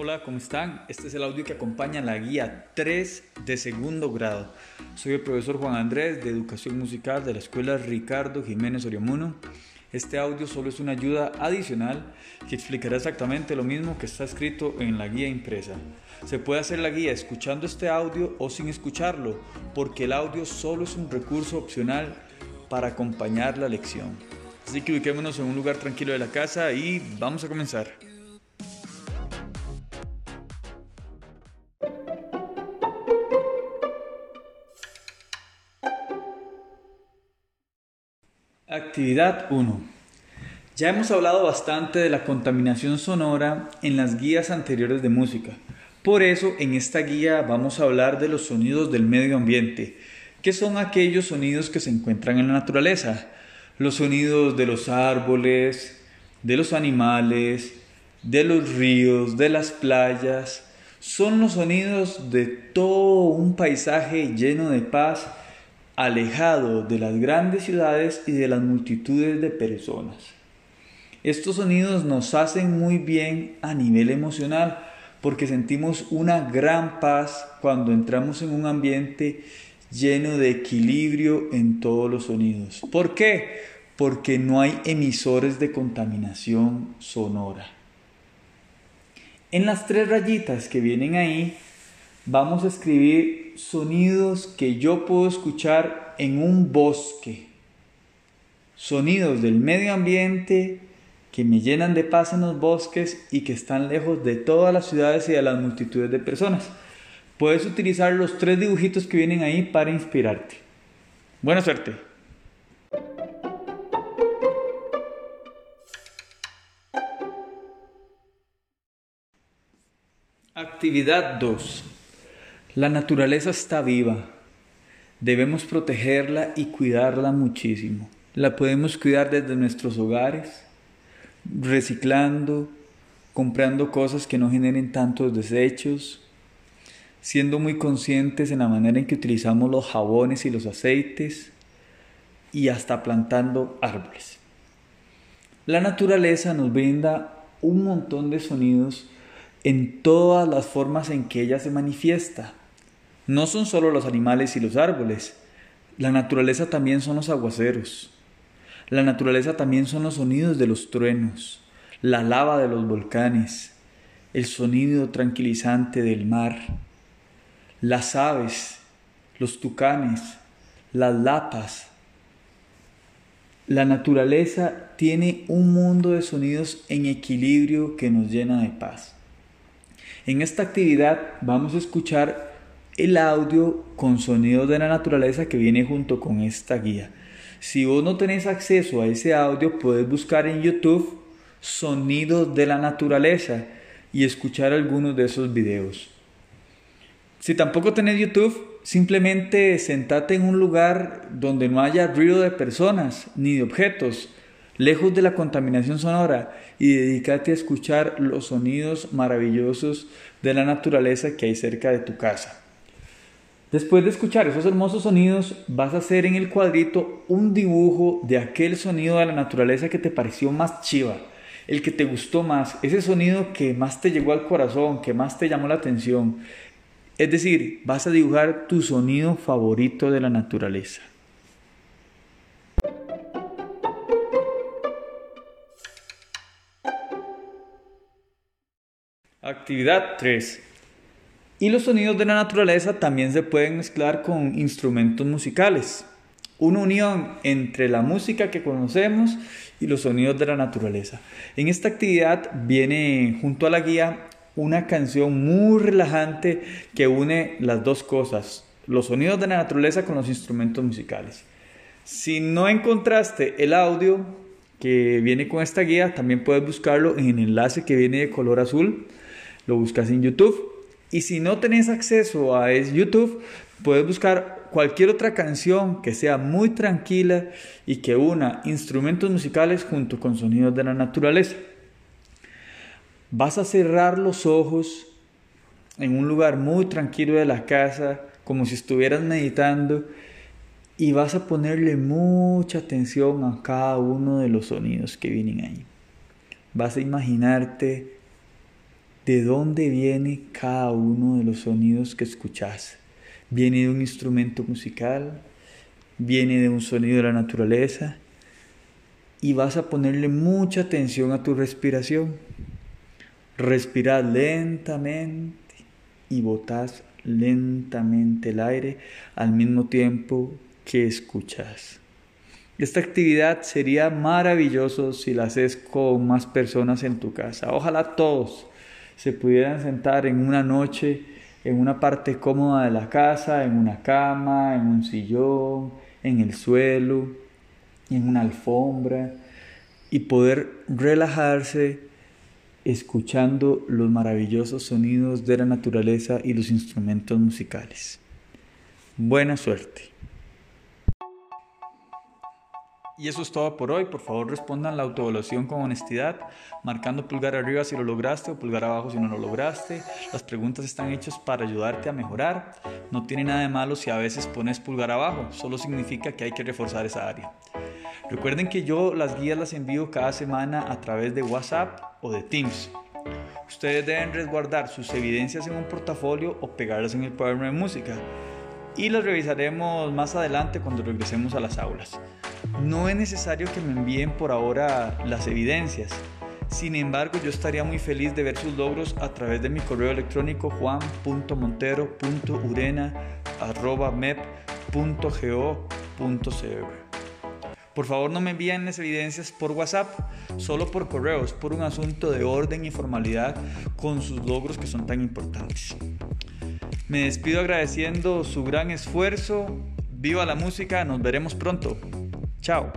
Hola, ¿cómo están? Este es el audio que acompaña la guía 3 de segundo grado. Soy el profesor Juan Andrés de Educación Musical de la Escuela Ricardo Jiménez Oriamuno. Este audio solo es una ayuda adicional que explicará exactamente lo mismo que está escrito en la guía impresa. Se puede hacer la guía escuchando este audio o sin escucharlo, porque el audio solo es un recurso opcional para acompañar la lección. Así que ubiquémonos en un lugar tranquilo de la casa y vamos a comenzar. Actividad 1. Ya hemos hablado bastante de la contaminación sonora en las guías anteriores de música. Por eso en esta guía vamos a hablar de los sonidos del medio ambiente, que son aquellos sonidos que se encuentran en la naturaleza. Los sonidos de los árboles, de los animales, de los ríos, de las playas, son los sonidos de todo un paisaje lleno de paz alejado de las grandes ciudades y de las multitudes de personas. Estos sonidos nos hacen muy bien a nivel emocional porque sentimos una gran paz cuando entramos en un ambiente lleno de equilibrio en todos los sonidos. ¿Por qué? Porque no hay emisores de contaminación sonora. En las tres rayitas que vienen ahí, vamos a escribir sonidos que yo puedo escuchar en un bosque. Sonidos del medio ambiente que me llenan de paz en los bosques y que están lejos de todas las ciudades y de las multitudes de personas. Puedes utilizar los tres dibujitos que vienen ahí para inspirarte. Buena suerte. Actividad 2. La naturaleza está viva. Debemos protegerla y cuidarla muchísimo. La podemos cuidar desde nuestros hogares, reciclando, comprando cosas que no generen tantos desechos, siendo muy conscientes en la manera en que utilizamos los jabones y los aceites y hasta plantando árboles. La naturaleza nos brinda un montón de sonidos en todas las formas en que ella se manifiesta no son solo los animales y los árboles, la naturaleza también son los aguaceros, la naturaleza también son los sonidos de los truenos, la lava de los volcanes, el sonido tranquilizante del mar, las aves, los tucanes, las lapas. La naturaleza tiene un mundo de sonidos en equilibrio que nos llena de paz. En esta actividad vamos a escuchar el audio con sonidos de la naturaleza que viene junto con esta guía. Si vos no tenés acceso a ese audio, puedes buscar en YouTube sonidos de la naturaleza y escuchar algunos de esos videos. Si tampoco tenés YouTube, simplemente sentate en un lugar donde no haya ruido de personas ni de objetos, lejos de la contaminación sonora y dedícate a escuchar los sonidos maravillosos de la naturaleza que hay cerca de tu casa. Después de escuchar esos hermosos sonidos, vas a hacer en el cuadrito un dibujo de aquel sonido de la naturaleza que te pareció más chiva, el que te gustó más, ese sonido que más te llegó al corazón, que más te llamó la atención. Es decir, vas a dibujar tu sonido favorito de la naturaleza. Actividad 3. Y los sonidos de la naturaleza también se pueden mezclar con instrumentos musicales. Una unión entre la música que conocemos y los sonidos de la naturaleza. En esta actividad viene junto a la guía una canción muy relajante que une las dos cosas, los sonidos de la naturaleza con los instrumentos musicales. Si no encontraste el audio que viene con esta guía, también puedes buscarlo en el enlace que viene de color azul. Lo buscas en YouTube y si no tenés acceso a YouTube, puedes buscar cualquier otra canción que sea muy tranquila y que una instrumentos musicales junto con sonidos de la naturaleza. Vas a cerrar los ojos en un lugar muy tranquilo de la casa, como si estuvieras meditando, y vas a ponerle mucha atención a cada uno de los sonidos que vienen ahí. Vas a imaginarte de dónde viene cada uno de los sonidos que escuchas. Viene de un instrumento musical, viene de un sonido de la naturaleza y vas a ponerle mucha atención a tu respiración. Respirad lentamente y botas lentamente el aire al mismo tiempo que escuchas. Esta actividad sería maravilloso si la haces con más personas en tu casa. Ojalá todos se pudieran sentar en una noche en una parte cómoda de la casa, en una cama, en un sillón, en el suelo, en una alfombra y poder relajarse escuchando los maravillosos sonidos de la naturaleza y los instrumentos musicales. Buena suerte. Y eso es todo por hoy. Por favor respondan la autoevaluación con honestidad, marcando pulgar arriba si lo lograste o pulgar abajo si no lo lograste. Las preguntas están hechas para ayudarte a mejorar. No tiene nada de malo si a veces pones pulgar abajo, solo significa que hay que reforzar esa área. Recuerden que yo las guías las envío cada semana a través de WhatsApp o de Teams. Ustedes deben resguardar sus evidencias en un portafolio o pegarlas en el cuaderno de música y las revisaremos más adelante cuando regresemos a las aulas. No es necesario que me envíen por ahora las evidencias. Sin embargo, yo estaría muy feliz de ver sus logros a través de mi correo electrónico juan.montero.urena.mep.go.cr. Por favor, no me envíen las evidencias por WhatsApp, solo por correos, por un asunto de orden y formalidad con sus logros que son tan importantes. Me despido agradeciendo su gran esfuerzo. Viva la música, nos veremos pronto. Tchau!